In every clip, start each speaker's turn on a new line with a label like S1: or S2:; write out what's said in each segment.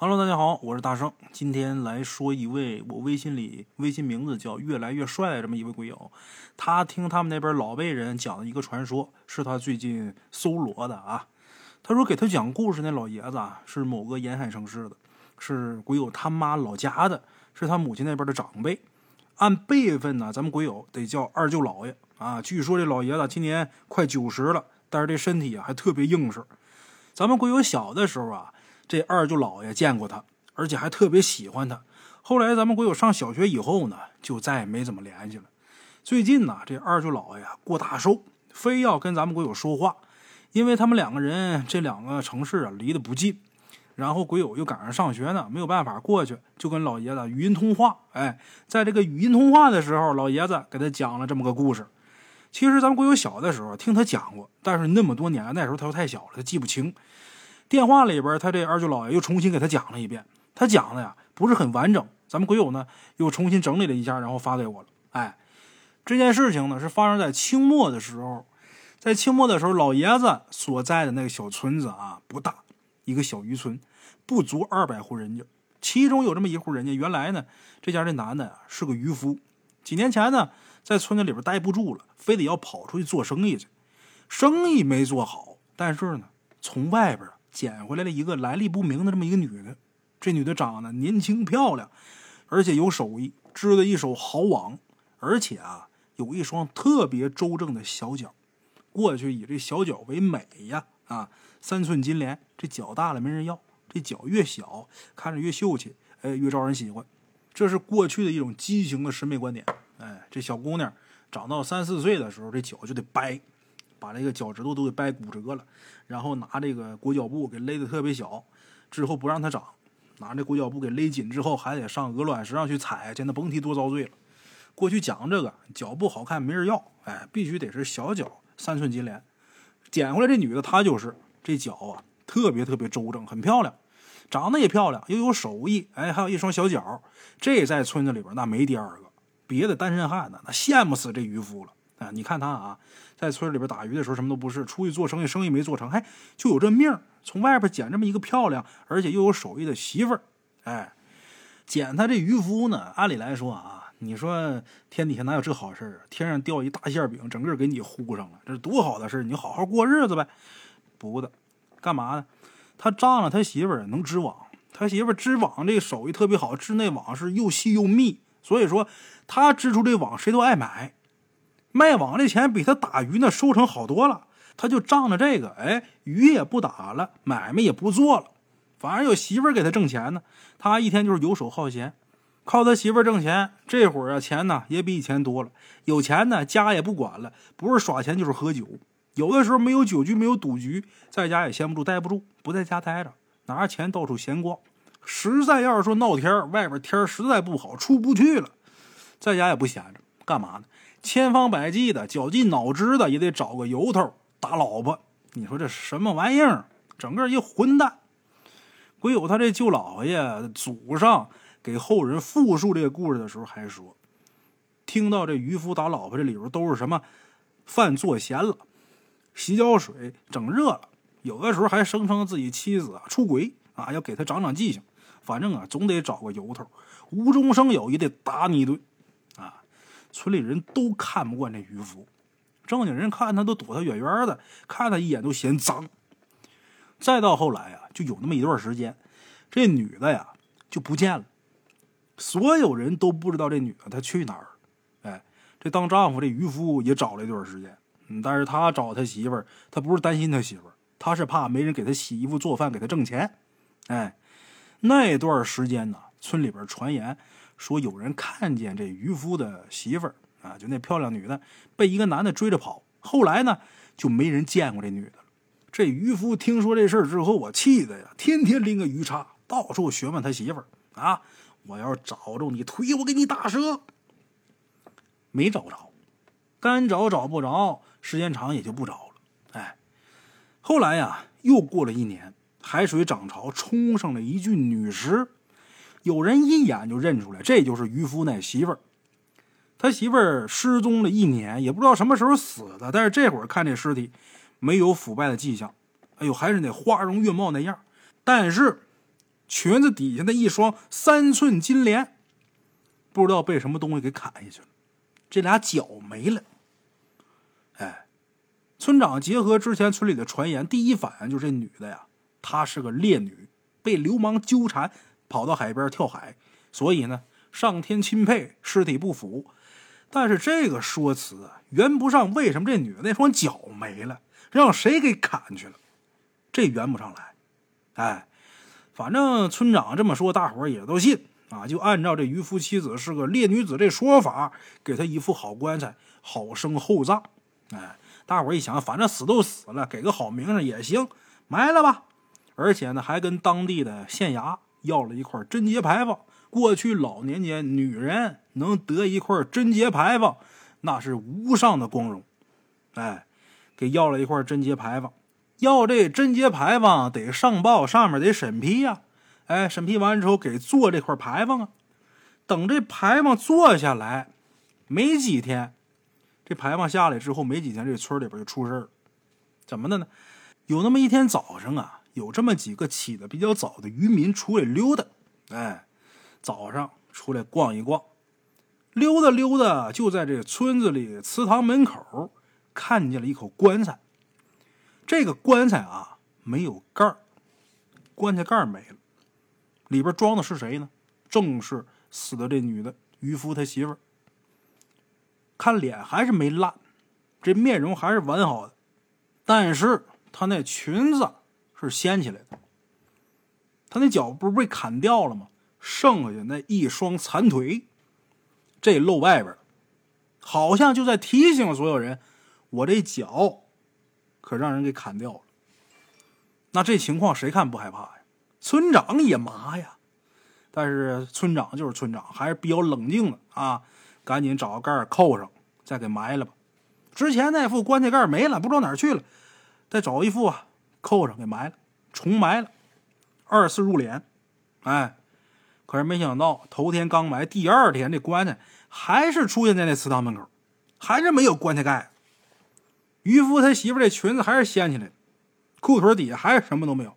S1: Hello，大家好，我是大圣。今天来说一位我微信里微信名字叫“越来越帅”的这么一位鬼友，他听他们那边老辈人讲的一个传说，是他最近搜罗的啊。他说给他讲故事那老爷子啊，是某个沿海城市的，是鬼友他妈老家的，是他母亲那边的长辈。按辈分呢，咱们鬼友得叫二舅老爷啊。据说这老爷子今年快九十了，但是这身体啊还特别硬实。咱们鬼友小的时候啊。这二舅姥爷见过他，而且还特别喜欢他。后来咱们鬼友上小学以后呢，就再也没怎么联系了。最近呢，这二舅姥爷过大寿，非要跟咱们鬼友说话，因为他们两个人这两个城市啊离得不近，然后鬼友又赶上上学呢，没有办法过去，就跟老爷子语音通话。哎，在这个语音通话的时候，老爷子给他讲了这么个故事。其实咱们鬼友小的时候听他讲过，但是那么多年，那时候他又太小了，他记不清。电话里边，他这二舅姥爷又重新给他讲了一遍。他讲的呀不是很完整，咱们鬼友呢又重新整理了一下，然后发给我了。哎，这件事情呢是发生在清末的时候，在清末的时候，老爷子所在的那个小村子啊不大，一个小渔村，不足二百户人家。其中有这么一户人家，原来呢这家这男的是个渔夫，几年前呢在村子里边待不住了，非得要跑出去做生意去，生意没做好，但是呢从外边。捡回来了一个来历不明的这么一个女的，这女的长得年轻漂亮，而且有手艺，织的一手好网，而且啊有一双特别周正的小脚。过去以这小脚为美呀，啊三寸金莲，这脚大了没人要，这脚越小看着越秀气，哎越招人喜欢。这是过去的一种畸形的审美观点。哎，这小姑娘长到三四岁的时候，这脚就得掰。把这个脚趾头都给掰骨折了，然后拿这个裹脚布给勒得特别小，之后不让它长，拿这裹脚布给勒紧之后，还得上鹅卵石上去踩去，那甭提多遭罪了。过去讲这个脚不好看没人要，哎，必须得是小脚三寸金莲。捡回来这女的她就是这脚啊，特别特别周正，很漂亮，长得也漂亮，又有手艺，哎，还有一双小脚，这在村子里边那没第二个，别的单身汉呢那羡慕死这渔夫了。啊，你看他啊，在村里边打鱼的时候什么都不是，出去做生意，生意没做成，还就有这命从外边捡这么一个漂亮而且又有手艺的媳妇儿。哎，捡他这渔夫呢，按理来说啊，你说天底下哪有这好事啊？天上掉一大馅饼，整个给你糊上了，这是多好的事你好好过日子呗。不的，干嘛呢？他仗着他媳妇儿能织网，他媳妇儿织网这个手艺特别好，织那网是又细又密，所以说他织出这网谁都爱买。卖网的钱比他打鱼那收成好多了，他就仗着这个，哎，鱼也不打了，买卖也不做了，反而有媳妇儿给他挣钱呢。他一天就是游手好闲，靠他媳妇儿挣钱。这会儿啊，钱呢也比以前多了，有钱呢家也不管了，不是耍钱就是喝酒。有的时候没有酒局，没有赌局，在家也闲不住，待不住，不在家待着，拿着钱到处闲逛。实在要是说闹天外边天实在不好，出不去了，在家也不闲着，干嘛呢？千方百计的，绞尽脑汁的，也得找个由头打老婆。你说这什么玩意儿？整个一混蛋！鬼友他这舅姥爷祖上给后人复述这个故事的时候，还说，听到这渔夫打老婆这里边都是什么饭做咸了，洗脚水整热了，有的时候还声称自己妻子啊出轨啊，要给他长长记性。反正啊，总得找个由头，无中生有，也得打你一顿。村里人都看不惯这渔夫，正经人看他都躲他远远的，看他一眼都嫌脏。再到后来啊，就有那么一段时间，这女的呀就不见了，所有人都不知道这女的她去哪儿。哎，这当丈夫这渔夫也找了一段时间，但是他找他媳妇儿，他不是担心他媳妇儿，他是怕没人给他洗衣服做饭给他挣钱。哎，那段时间呢，村里边传言。说有人看见这渔夫的媳妇儿啊，就那漂亮女的被一个男的追着跑，后来呢就没人见过这女的。这渔夫听说这事儿之后，我气的呀，天天拎个鱼叉到处询问他媳妇儿啊，我要是找着你腿，我给你打折。没找着，干找找不着，时间长也就不找了。哎，后来呀，又过了一年，海水涨潮，冲上了一具女尸。有人一眼就认出来，这就是渔夫那媳妇儿。他媳妇儿失踪了一年，也不知道什么时候死的。但是这会儿看这尸体，没有腐败的迹象。哎呦，还是那花容月貌那样。但是裙子底下的一双三寸金莲，不知道被什么东西给砍下去了，这俩脚没了。哎，村长结合之前村里的传言，第一反应就是这女的呀，她是个烈女，被流氓纠缠，跑到海边跳海，所以呢，上天钦佩，尸体不腐。但是这个说辞啊圆不上，为什么这女的那双脚没了，让谁给砍去了？这圆不上来。哎，反正村长这么说，大伙也都信啊，就按照这渔夫妻子是个烈女子这说法，给她一副好棺材，好生厚葬。哎，大伙一想，反正死都死了，给个好名声也行，埋了吧。而且呢，还跟当地的县衙要了一块贞节牌坊。过去老年间，女人能得一块贞节牌坊，那是无上的光荣。哎，给要了一块贞节牌坊，要这贞节牌坊得上报，上面得审批呀。哎，审批完之后给做这块牌坊啊。等这牌坊做下来，没几天，这牌坊下来之后没几天，这村里边就出事儿。怎么的呢？有那么一天早上啊，有这么几个起的比较早的渔民出来溜达，哎。早上出来逛一逛，溜达溜达，就在这村子里祠堂门口看见了一口棺材。这个棺材啊没有盖儿，棺材盖儿没了，里边装的是谁呢？正是死的这女的渔夫他媳妇儿。看脸还是没烂，这面容还是完好的，但是她那裙子是掀起来的，他那脚不是被砍掉了吗？剩下那一双残腿，这露外边，好像就在提醒所有人：我这脚可让人给砍掉了。那这情况谁看不害怕呀？村长也麻呀。但是村长就是村长，还是比较冷静的啊。赶紧找个盖扣上，再给埋了吧。之前那副棺材盖没了，不知道哪儿去了，再找一副啊，扣上给埋了，重埋了，二次入殓。哎。可是没想到，头天刚埋，第二天这棺材还是出现在那祠堂门口，还是没有棺材盖。渔夫他媳妇这裙子还是掀起来，裤腿底下还是什么都没有。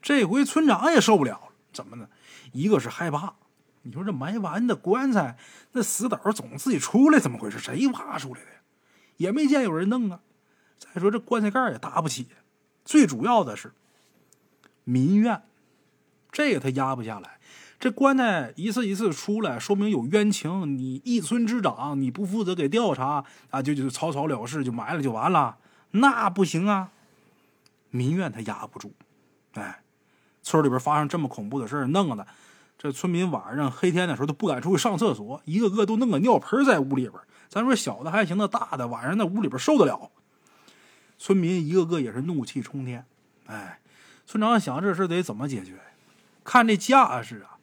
S1: 这回村长也受不了了，怎么呢？一个是害怕，你说这埋完的棺材，那死倒总自己出来，怎么回事？谁挖出来的？也没见有人弄啊。再说这棺材盖也搭不起，最主要的是民怨，这个他压不下来。这棺材一次一次出来，说明有冤情。你一村之长，你不负责给调查啊，就就草草了事，就埋了就完了，那不行啊！民怨他压不住，哎，村里边发生这么恐怖的事弄的这村民晚上黑天的时候都不敢出去上厕所，一个个都弄个尿盆在屋里边。咱说小的还行，那大的晚上那屋里边受得了？村民一个个也是怒气冲天。哎，村长想这事得怎么解决？看这架势啊！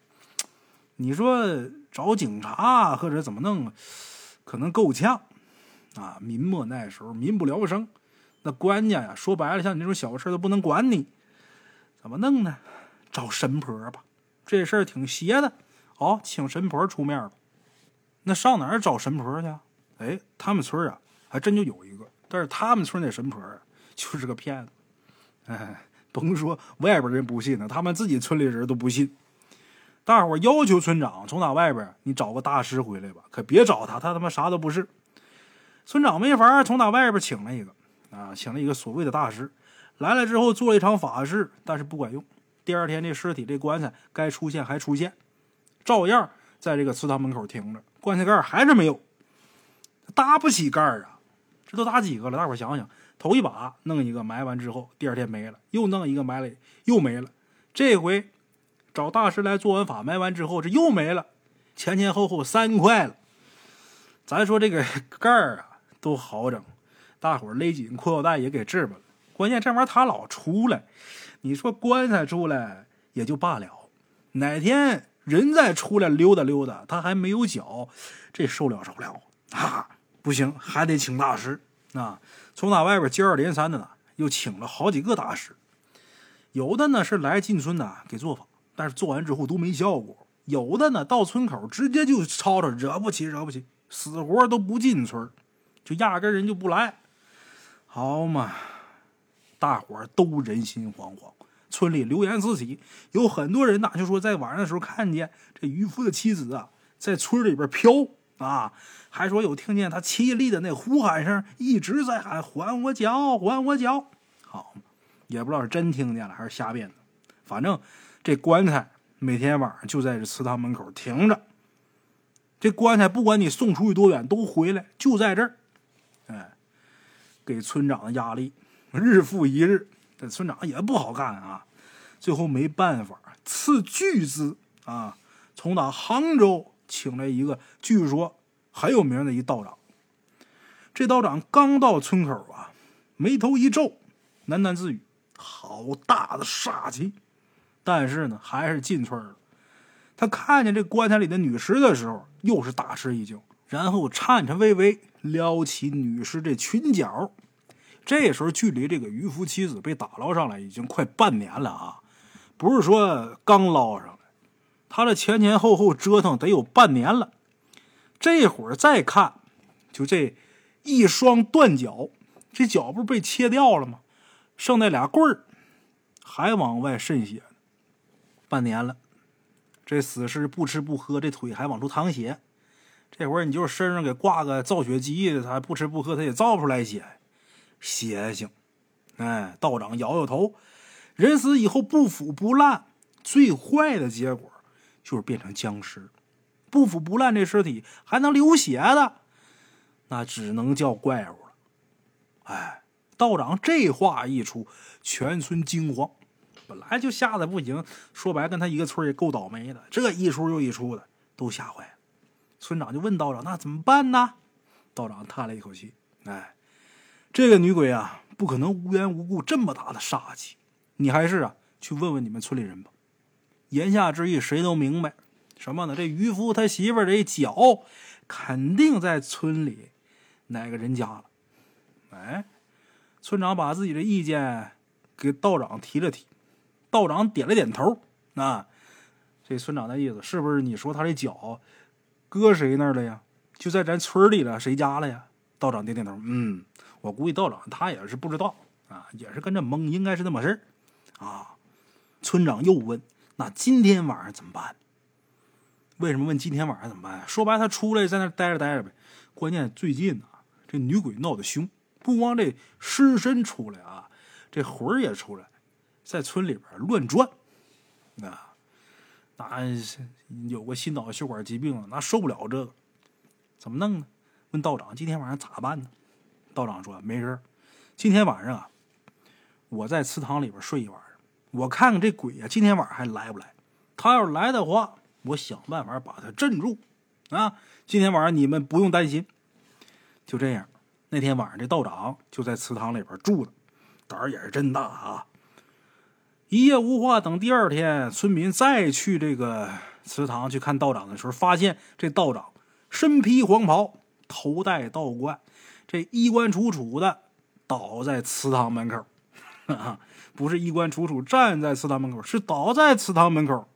S1: 你说找警察或者怎么弄，可能够呛啊！民末那时候民不聊生，那官家呀，说白了，像你这种小事都不能管你，怎么弄呢？找神婆吧，这事儿挺邪的。好，请神婆出面吧。那上哪儿找神婆去？哎，他们村啊，还真就有一个，但是他们村那神婆就是个骗子。哎，甭说外边人不信呢，他们自己村里人都不信。大伙要求村长从那外边你找个大师回来吧，可别找他，他他妈啥都不是。村长没法从那外边请了一个啊，请了一个所谓的大师，来了之后做了一场法事，但是不管用。第二天这尸体这棺材该出现还出现，照样在这个祠堂门口停着，棺材盖还是没有，搭不起盖啊！这都打几个了？大伙想想，头一把弄一个埋完之后，第二天没了，又弄一个埋了又没了，这回。找大师来做完法，埋完之后，这又没了，前前后后三块了。咱说这个盖儿啊，都好整，大伙勒紧裤腰带也给治吧了。关键这玩意儿他老出来，你说棺材出来也就罢了，哪天人再出来溜达溜达，他还没有脚，这受了受了啊！不行，还得请大师啊！从那外边接二连三的呢，又请了好几个大师，有的呢是来进村的给做法。但是做完之后都没效果，有的呢到村口直接就吵吵，惹不起，惹不起，死活都不进村，就压根人就不来。好嘛，大伙儿都人心惶惶，村里流言四起，有很多人呐就说在晚上的时候看见这渔夫的妻子啊在村里边飘啊，还说有听见他凄厉的那呼喊声，一直在喊还我脚，还我脚。好，也不知道是真听见了还是瞎编的，反正这棺材每天晚上就在这祠堂门口停着。这棺材不管你送出去多远，都回来，就在这儿。哎，给村长的压力日复一日，这村长也不好干啊。最后没办法，斥巨资啊，从打杭州请来一个据说很有名的一道长。这道长刚到村口啊，眉头一皱，喃喃自语：“好大的煞气！”但是呢，还是进村了。他看见这棺材里的女尸的时候，又是大吃一惊，然后颤颤巍巍撩起女尸这裙角。这时候，距离这个渔夫妻子被打捞上来已经快半年了啊，不是说刚捞上，他这前前后后折腾得有半年了。这会儿再看，就这一双断脚，这脚不是被切掉了吗？剩那俩棍儿还往外渗血，半年了。这死尸不吃不喝，这腿还往出淌血。这会儿你就是身上给挂个造血机，他不吃不喝，他也造不出来血，邪性。哎，道长摇摇头。人死以后不腐不烂，最坏的结果就是变成僵尸。不腐不烂这尸体还能流血的，那只能叫怪物了。哎，道长这话一出，全村惊慌。本来就吓得不行，说白跟他一个村也够倒霉的。这一出又一出的，都吓坏了。村长就问道长：“那怎么办呢？”道长叹了一口气：“哎，这个女鬼啊，不可能无缘无故这么大的杀气。你还是啊，去问问你们村里人吧。”言下之意，谁都明白什么呢？这渔夫他媳妇这脚肯定在村里哪个人家了。哎，村长把自己的意见给道长提了提。道长点了点头，啊，这村长的意思是不是你说他这脚搁谁那儿了呀？就在咱村里了，谁家了呀？道长点点头，嗯，我估计道长他也是不知道啊，也是跟着懵，应该是那么事儿啊。村长又问：“那今天晚上怎么办？”为什么问今天晚上怎么办？说白，他出来在那待着待着呗。关键最近呢，这女鬼闹得凶，不光这尸身出来啊，这魂儿也出来。在村里边乱转，啊，那有个心脑血管疾病，那受不了这个，怎么弄呢？问道长今天晚上咋办呢？道长说没事今天晚上啊，我在祠堂里边睡一晚，我看看这鬼啊，今天晚上还来不来？他要是来的话，我想办法把他镇住。啊，今天晚上你们不用担心。就这样，那天晚上这道长就在祠堂里边住着，胆儿也是真大啊。一夜无话。等第二天，村民再去这个祠堂去看道长的时候，发现这道长身披黄袍，头戴道冠，这衣冠楚楚的倒在祠堂门口。不是衣冠楚楚站在祠堂门口，是倒在祠堂门口。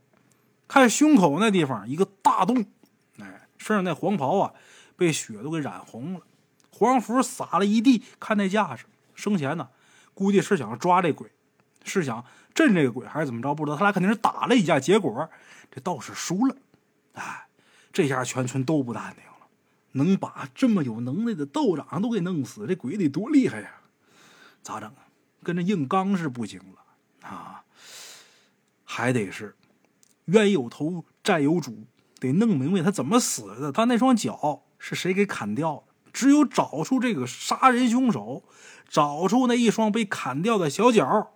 S1: 看胸口那地方一个大洞，哎，身上那黄袍啊被血都给染红了，黄符撒了一地。看那架势，生前呢估计是想抓这鬼，是想。镇这个鬼还是怎么着？不知道，他俩肯定是打了一架，结果这道士输了。哎，这下全村都不淡定了。能把这么有能耐的道长都给弄死，这鬼得多厉害呀？咋整啊？跟着硬刚是不行了啊！还得是冤有头债有主，得弄明白他怎么死的。他那双脚是谁给砍掉的？只有找出这个杀人凶手，找出那一双被砍掉的小脚。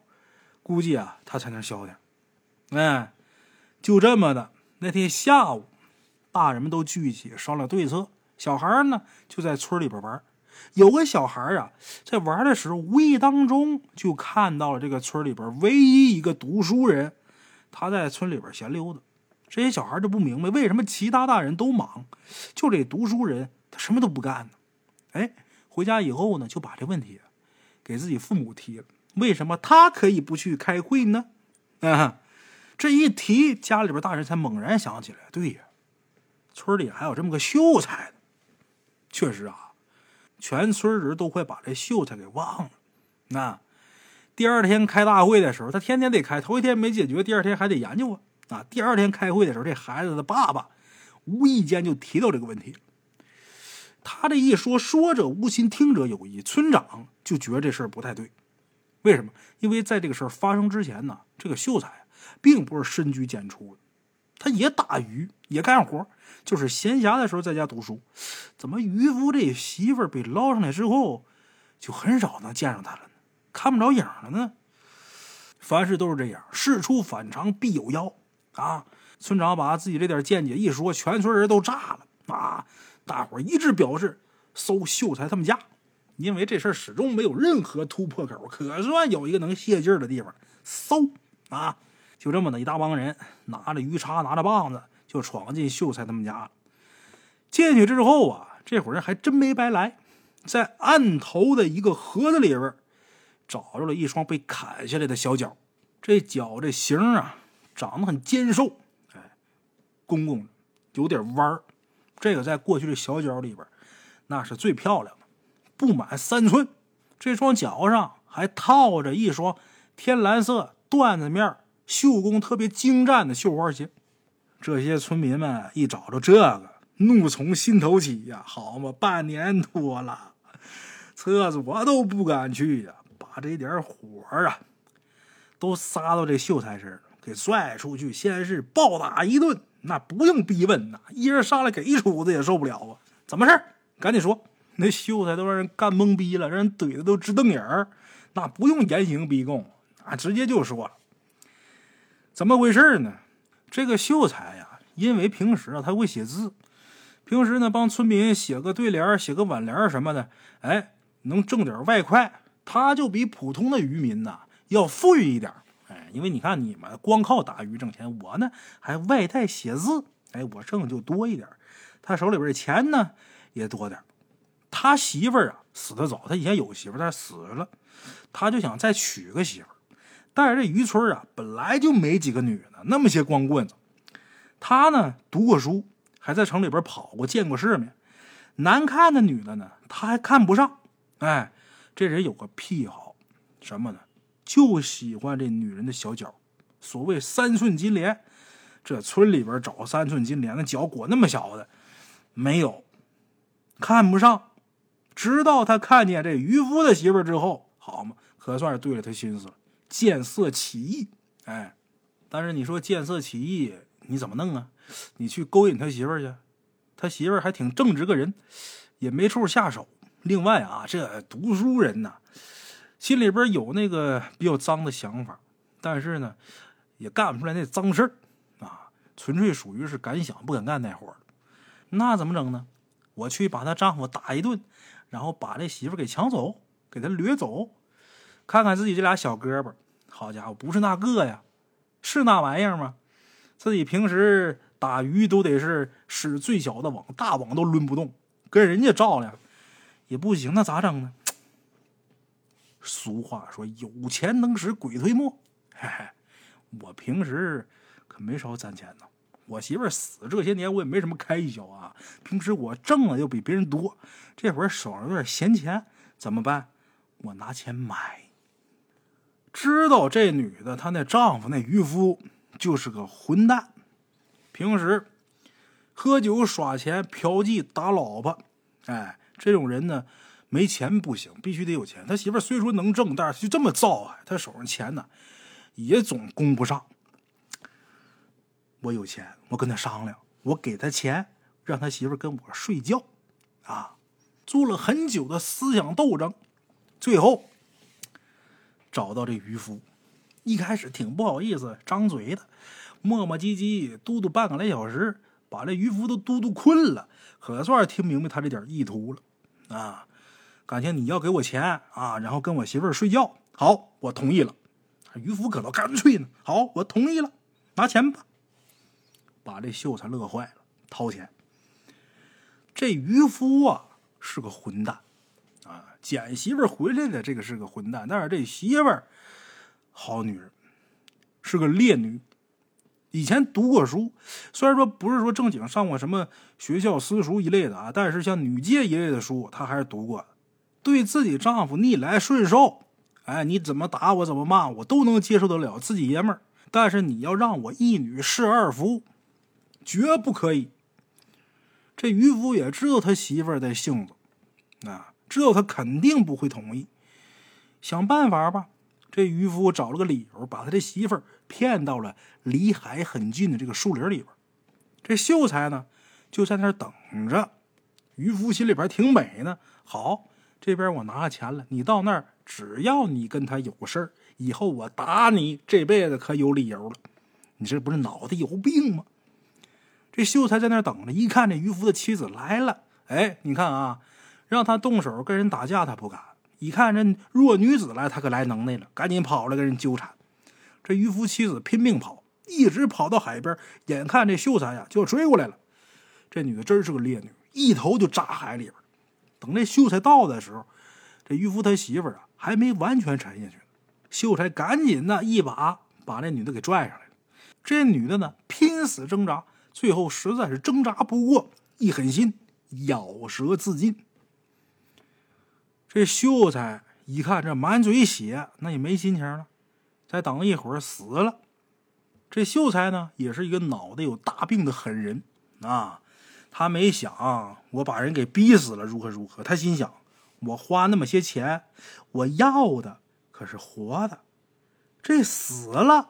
S1: 估计啊，他才能消停。哎，就这么的。那天下午，大人们都聚一起商量对策。小孩呢，就在村里边玩。有个小孩啊，在玩的时候，无意当中就看到了这个村里边唯一一个读书人，他在村里边闲溜达。这些小孩就不明白，为什么其他大人都忙，就这读书人他什么都不干呢？哎，回家以后呢，就把这问题给自己父母提了。为什么他可以不去开会呢？啊，这一提，家里边大人才猛然想起来，对呀，村里还有这么个秀才呢。确实啊，全村人都快把这秀才给忘了。那第二天开大会的时候，他天天得开，头一天没解决，第二天还得研究啊。啊，第二天开会的时候，这孩子的爸爸无意间就提到这个问题。他这一说，说者无心，听者有意。村长就觉得这事儿不太对，为什么？因为在这个事儿发生之前呢，这个秀才并不是深居简出的，他也打鱼，也干活，就是闲暇的时候在家读书。怎么渔夫这媳妇儿被捞上来之后，就很少能见上他了呢？看不着影了呢？凡事都是这样，事出反常必有妖啊！村长把自己这点见解一说，全村人都炸了啊！大伙一致表示搜秀才他们家，因为这事儿始终没有任何突破口，可算有一个能泄劲儿的地方。搜啊，就这么的一大帮人拿着鱼叉，拿着棒子，就闯进秀才他们家了。进去之后啊，这伙人还真没白来，在案头的一个盒子里边找着了一双被砍下来的小脚。这脚这形啊，长得很尖瘦，哎，公公有点弯儿。这个在过去的小脚里边，那是最漂亮的，不满三寸。这双脚上还套着一双天蓝色缎子面、绣工特别精湛的绣花鞋。这些村民们一找着这个，怒从心头起呀！好嘛，半年多了，厕所都不敢去呀，把这点火啊，都撒到这秀才身上，给拽出去，先是暴打一顿。那不用逼问呐，一人上来给一杵子也受不了啊！怎么事赶紧说。那秀才都让人干懵逼了，让人怼的都直瞪眼儿。那不用严刑逼供，啊，直接就说了。怎么回事呢？这个秀才呀，因为平时啊他会写字，平时呢帮村民写个对联、写个挽联什么的，哎，能挣点外快。他就比普通的渔民呐要富裕一点。哎因为你看，你们光靠打鱼挣钱，我呢还外带写字，哎，我挣就多一点。他手里边的钱呢也多点。他媳妇儿啊死的早，他以前有媳妇儿，但死了，他就想再娶个媳妇。但是这渔村啊本来就没几个女的，那么些光棍子。他呢读过书，还在城里边跑过，见过世面。难看的女的呢，他还看不上。哎，这人有个癖好，什么呢？就喜欢这女人的小脚，所谓三寸金莲。这村里边找三寸金莲的脚裹那么小的，没有，看不上。直到他看见这渔夫的媳妇之后，好嘛，可算是对了他心思了，见色起意。哎，但是你说见色起意，你怎么弄啊？你去勾引他媳妇去，他媳妇还挺正直个人，也没处下手。另外啊，这读书人呐。心里边有那个比较脏的想法，但是呢，也干不出来那脏事儿啊，纯粹属于是敢想不敢干那活儿。那怎么整呢？我去把她丈夫打一顿，然后把这媳妇给抢走，给她掠走，看看自己这俩小胳膊。好家伙，不是那个呀，是那玩意儿吗？自己平时打鱼都得是使最小的网，大网都抡不动，跟人家照量也不行，那咋整呢？俗话说：“有钱能使鬼推磨。”嘿嘿，我平时可没少攒钱呢。我媳妇死这些年，我也没什么开销啊。平时我挣的又比别人多，这会儿手上有点闲钱，怎么办？我拿钱买。知道这女的，她那丈夫那渔夫就是个混蛋，平时喝酒耍钱、嫖妓打老婆。哎，这种人呢。没钱不行，必须得有钱。他媳妇虽说能挣，但是就这么造啊，他手上钱呢也总供不上。我有钱，我跟他商量，我给他钱，让他媳妇跟我睡觉，啊，做了很久的思想斗争，最后找到这渔夫。一开始挺不好意思张嘴的，磨磨唧唧嘟嘟半个来小时，把这渔夫都嘟嘟困了，可算是听明白他这点意图了，啊。感情你要给我钱啊，然后跟我媳妇睡觉，好，我同意了。渔夫可倒干脆呢，好，我同意了，拿钱吧。把这秀才乐坏了，掏钱。这渔夫啊是个混蛋，捡媳妇回来的这个是个混蛋，但是这媳妇儿好女人，是个烈女。以前读过书，虽然说不是说正经上过什么学校私塾一类的啊，但是像女诫一类的书，她还是读过的。对自己丈夫逆来顺受，哎，你怎么打我，怎么骂我，都能接受得了，自己爷们儿。但是你要让我一女侍二夫，绝不可以。这渔夫也知道他媳妇儿的性子，啊，知道他肯定不会同意。想办法吧。这渔夫找了个理由，把他的媳妇儿骗到了离海很近的这个树林里边。这秀才呢，就在那儿等着。渔夫心里边挺美呢。好，这边我拿钱了，你到那儿，只要你跟他有事儿，以后我打你这辈子可有理由了。你这不是脑袋有病吗？这秀才在那儿等着，一看这渔夫的妻子来了，哎，你看啊，让他动手跟人打架，他不敢。一看这弱女子来，他可来能耐了，赶紧跑来跟人纠缠。这渔夫妻子拼命跑，一直跑到海边，眼看这秀才呀就要追过来了。这女的真是个烈女，一头就扎海里边。等这秀才到的时候，这渔夫他媳妇啊还没完全沉下去，秀才赶紧呢一把把那女的给拽上来了。这女的呢拼死挣扎，最后实在是挣扎不过，一狠心咬舌自尽。这秀才一看这满嘴血，那也没心情了，再等一会儿死了。这秀才呢，也是一个脑袋有大病的狠人啊。他没想我把人给逼死了如何如何，他心想我花那么些钱，我要的可是活的，这死了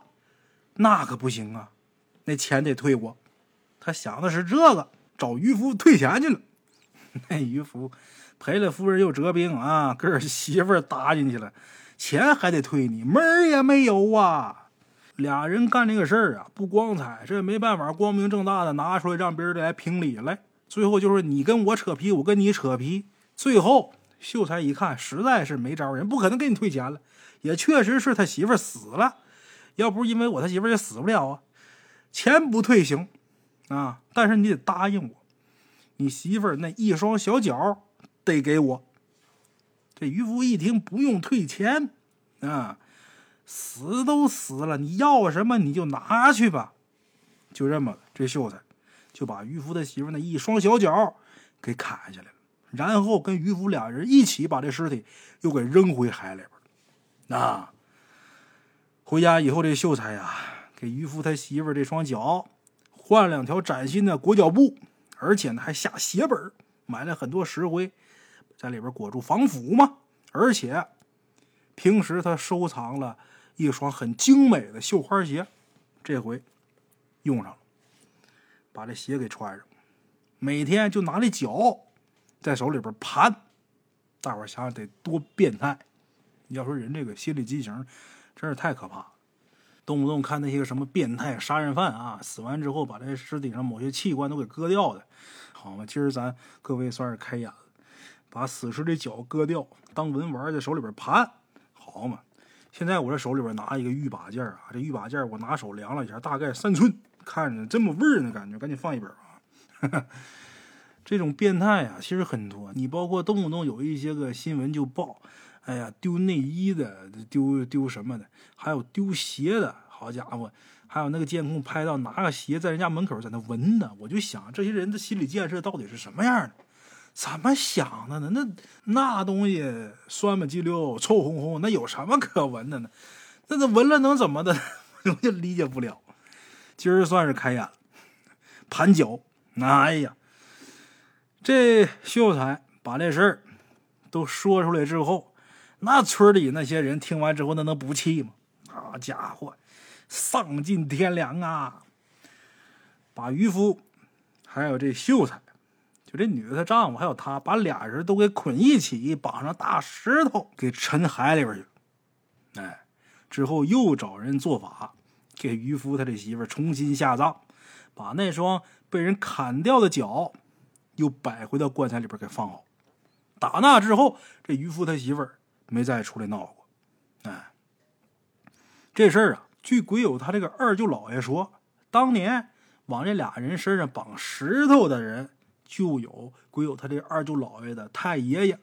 S1: 那可不行啊，那钱得退我。他想的是这个，找渔夫退钱去了。那渔夫。赔了夫人又折兵啊，跟媳妇儿搭进去了，钱还得退你，门儿也没有啊！俩人干这个事儿啊，不光彩，这没办法，光明正大的拿出来让别人来评理来。最后就是你跟我扯皮，我跟你扯皮。最后秀才一看，实在是没招，人不可能给你退钱了，也确实是他媳妇儿死了，要不是因为我，他媳妇儿也死不了啊。钱不退行啊，但是你得答应我，你媳妇儿那一双小脚。得给我。这渔夫一听，不用退钱啊，死都死了，你要什么你就拿去吧。就这么，这秀才就把渔夫的媳妇那一双小脚给砍下来了，然后跟渔夫俩人一起把这尸体又给扔回海里边啊，回家以后，这秀才呀，给渔夫他媳妇这双脚换了两条崭新的裹脚布，而且呢还下血本，买了很多石灰。在里边裹住防腐嘛，而且平时他收藏了一双很精美的绣花鞋，这回用上了，把这鞋给穿上，每天就拿这脚在手里边盘，大伙想想得多变态！要说人这个心理畸形，真是太可怕了。动不动看那些个什么变态杀人犯啊，死完之后把这尸体上某些器官都给割掉的，好嘛？今儿咱各位算是开眼了。把死尸的脚割掉，当文玩在手里边盘，好嘛？现在我这手里边拿一个玉把件啊，这玉把件我拿手量了一下，大概三寸，看着这么味儿呢，感觉赶紧放一边啊！这种变态啊，其实很多，你包括动不动有一些个新闻就报，哎呀，丢内衣的，丢丢什么的，还有丢鞋的，好家伙，还有那个监控拍到拿个鞋在人家门口在那闻的，我就想这些人的心理建设到底是什么样的？怎么想的呢？那那东西酸不唧溜、臭烘烘，那有什么可闻的呢？那那闻了能怎么的？我就理解不了。今儿算是开眼了，盘脚。哎呀，这秀才把这事儿都说出来之后，那村里那些人听完之后，那能不气吗？好家伙，丧尽天良啊！把渔夫还有这秀才。就这女的，她丈夫还有她，把俩人都给捆一起，绑上大石头，给沉海里边去。哎，之后又找人做法，给渔夫他这媳妇重新下葬，把那双被人砍掉的脚又摆回到棺材里边给放好。打那之后，这渔夫他媳妇没再出来闹过。哎，这事儿啊，据鬼友他这个二舅姥爷说，当年往这俩人身上绑石头的人。就有归有他这二舅姥爷的太爷爷，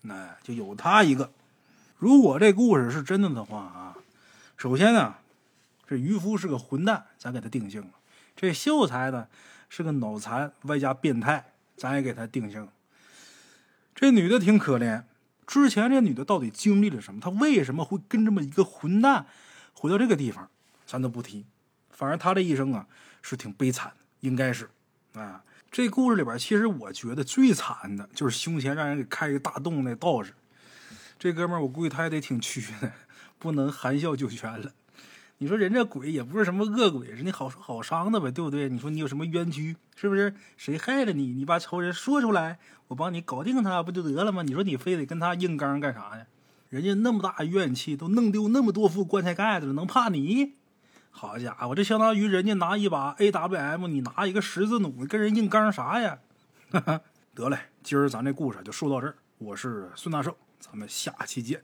S1: 那就有他一个。如果这故事是真的的话啊，首先呢，这渔夫是个混蛋，咱给他定性了；这秀才呢是个脑残外加变态，咱也给他定性。这女的挺可怜，之前这女的到底经历了什么？她为什么会跟这么一个混蛋回到这个地方？咱都不提，反正她这一生啊是挺悲惨的，应该是啊。这故事里边，其实我觉得最惨的就是胸前让人给开一个大洞那道士。这哥们儿，我估计他也得挺屈的，不能含笑九泉了。你说人这鬼也不是什么恶鬼，人家好说好伤的呗，对不对？你说你有什么冤屈，是不是？谁害了你？你把仇人说出来，我帮你搞定他不就得了吗？你说你非得跟他硬刚干啥呀？人家那么大怨气，都弄丢那么多副棺材盖子了，能怕你？好家伙，这相当于人家拿一把 AWM，你拿一个十字弩，跟人硬刚啥呀？得嘞，今儿咱这故事就说到这儿。我是孙大圣，咱们下期见。